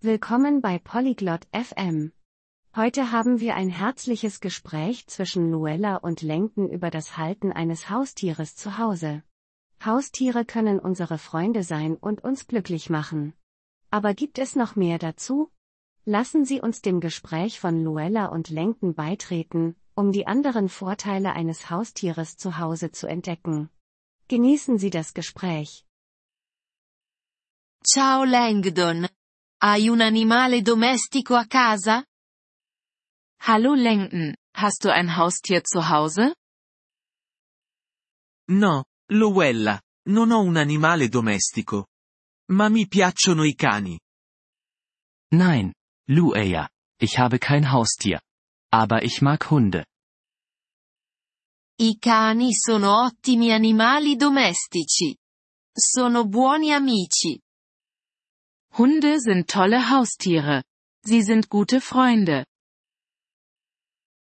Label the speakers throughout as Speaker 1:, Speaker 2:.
Speaker 1: Willkommen bei Polyglot FM. Heute haben wir ein herzliches Gespräch zwischen Luella und Lenken über das Halten eines Haustieres zu Hause. Haustiere können unsere Freunde sein und uns glücklich machen. Aber gibt es noch mehr dazu? Lassen Sie uns dem Gespräch von Luella und Lenken beitreten, um die anderen Vorteile eines Haustieres zu Hause zu entdecken. Genießen Sie das Gespräch.
Speaker 2: Ciao Langdon. Hai un animale domestico a casa?
Speaker 3: Hallo Langdon, hast du ein Haustier zu Hause?
Speaker 4: No, Lowella, non ho un animale domestico. Ma mi piacciono i cani.
Speaker 5: Nein, Lueya, ich habe kein Haustier. Aber ich mag Hunde.
Speaker 2: I cani sono ottimi animali domestici. Sono buoni amici.
Speaker 3: Hunde sind tolle Haustiere. Sie sind gute Freunde.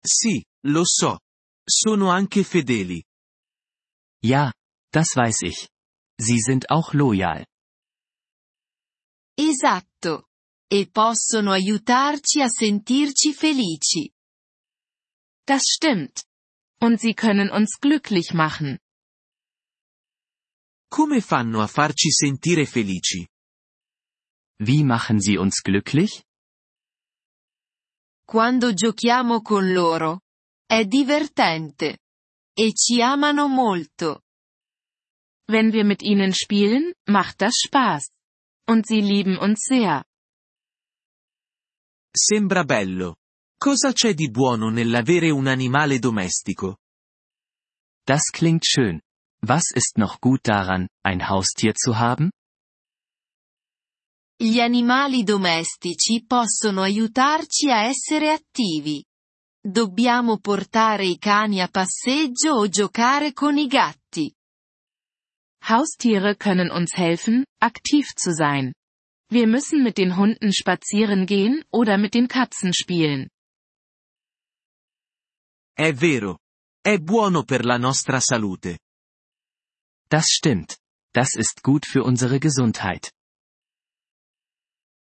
Speaker 4: Sì, lo so. Sono anche fedeli.
Speaker 5: Ja, das weiß ich. Sie sind auch loyal.
Speaker 2: Esatto. E possono aiutarci a sentirci felici.
Speaker 3: Das stimmt. Und sie können uns glücklich machen.
Speaker 4: Come fanno a farci sentire felici?
Speaker 5: Wie machen sie uns glücklich?
Speaker 2: Quando giochiamo con loro. È divertente. E ci amano molto.
Speaker 3: Wenn wir mit ihnen spielen, macht das Spaß. Und sie lieben uns sehr.
Speaker 4: Sembra bello. Cosa c'è di buono nell'avere un animale domestico?
Speaker 5: Das klingt schön. Was ist noch gut daran, ein Haustier zu haben?
Speaker 2: Gli animali domestici possono aiutarci a essere attivi. Dobbiamo portare i cani a passeggio o giocare con i gatti.
Speaker 3: Haustiere können uns helfen, aktiv zu sein. Wir müssen mit den Hunden spazieren gehen oder mit den Katzen spielen.
Speaker 4: È vero. È buono per la nostra salute.
Speaker 5: Das stimmt. Das ist gut für unsere Gesundheit.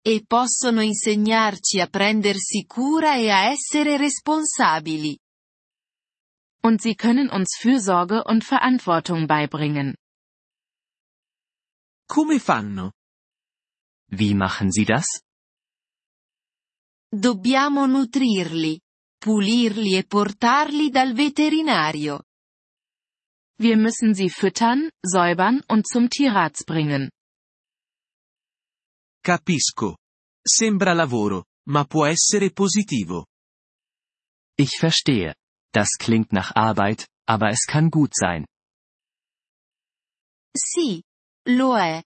Speaker 2: E possono insegnarci a prendersi cura e a essere responsabili.
Speaker 3: Und sie können uns Fürsorge und Verantwortung beibringen.
Speaker 4: Come fanno?
Speaker 5: Wie machen sie das?
Speaker 2: Dobbiamo nutrirli, pulirli e portarli dal veterinario.
Speaker 3: Wir müssen sie füttern, säubern und zum Tierarzt bringen.
Speaker 4: Capisco. Sembra lavoro, ma può essere positivo.
Speaker 5: Ich verstehe. Das klingt nach Arbeit, aber es kann gut sein.
Speaker 2: Sì, lo è.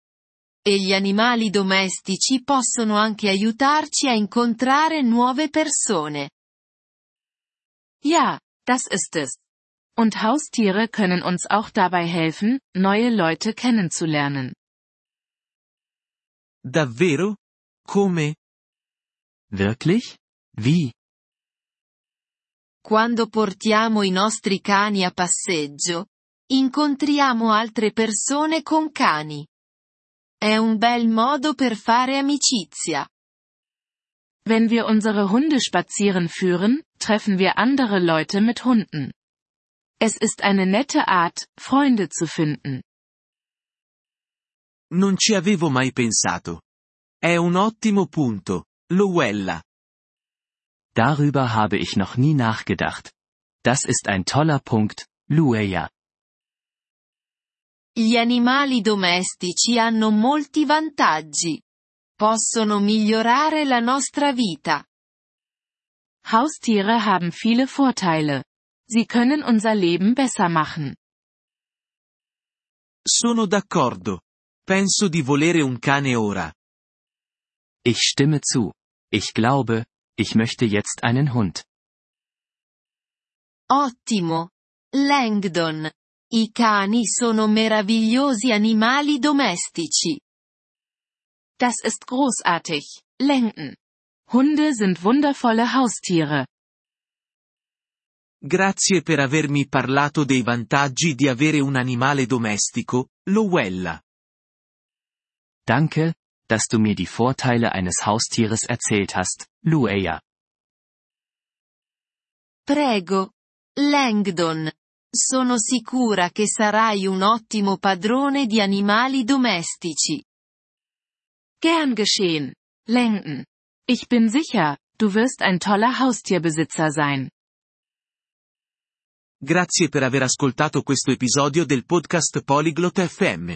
Speaker 2: E gli animali domestici possono anche aiutarci a incontrare nuove persone.
Speaker 3: Ja, das ist es. Und Haustiere können uns auch dabei helfen, neue Leute kennenzulernen.
Speaker 4: Davvero? Come?
Speaker 5: Wirklich? Wie?
Speaker 2: Quando portiamo i nostri cani a passeggio, incontriamo altre persone con cani. È un bel modo per fare amicizia.
Speaker 3: Wenn wir unsere Hunde spazieren führen, treffen wir andere Leute mit Hunden. Es ist eine nette Art, Freunde zu finden.
Speaker 4: Non ci avevo mai pensato. È un ottimo punto, Lowella.
Speaker 5: Darüber habe ich noch nie nachgedacht. Das ist ein toller Punkt, Lueya.
Speaker 2: Gli animali domestici hanno molti vantaggi. Possono migliorare la nostra vita.
Speaker 3: Haustiere haben viele Vorteile. Sie können unser Leben besser machen.
Speaker 4: Sono d'accordo. Penso di volere un cane ora.
Speaker 5: Ich stimme zu. Ich glaube, ich möchte jetzt einen Hund.
Speaker 2: Ottimo. Langdon. I cani sono meravigliosi animali domestici.
Speaker 3: Das ist großartig, Lenken. Hunde sind wundervolle Haustiere.
Speaker 4: Grazie per avermi parlato dei vantaggi di avere un animale domestico, Lowella.
Speaker 5: Danke, dass du mir die Vorteile eines Haustieres erzählt hast, Lueya.
Speaker 2: Prego. Langdon. Sono sicura che sarai un ottimo padrone di animali domestici.
Speaker 3: Gern geschehen. Langdon. Ich bin sicher, du wirst ein toller Haustierbesitzer sein.
Speaker 4: Grazie per aver ascoltato questo episodio del podcast Polyglot FM.